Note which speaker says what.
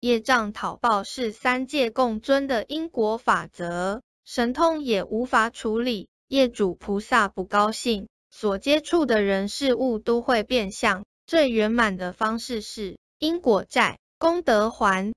Speaker 1: 业障讨报是三界共尊的因果法则，神通也无法处理。业主菩萨不高兴，所接触的人事物都会变相。最圆满的方式是因果债，功德还。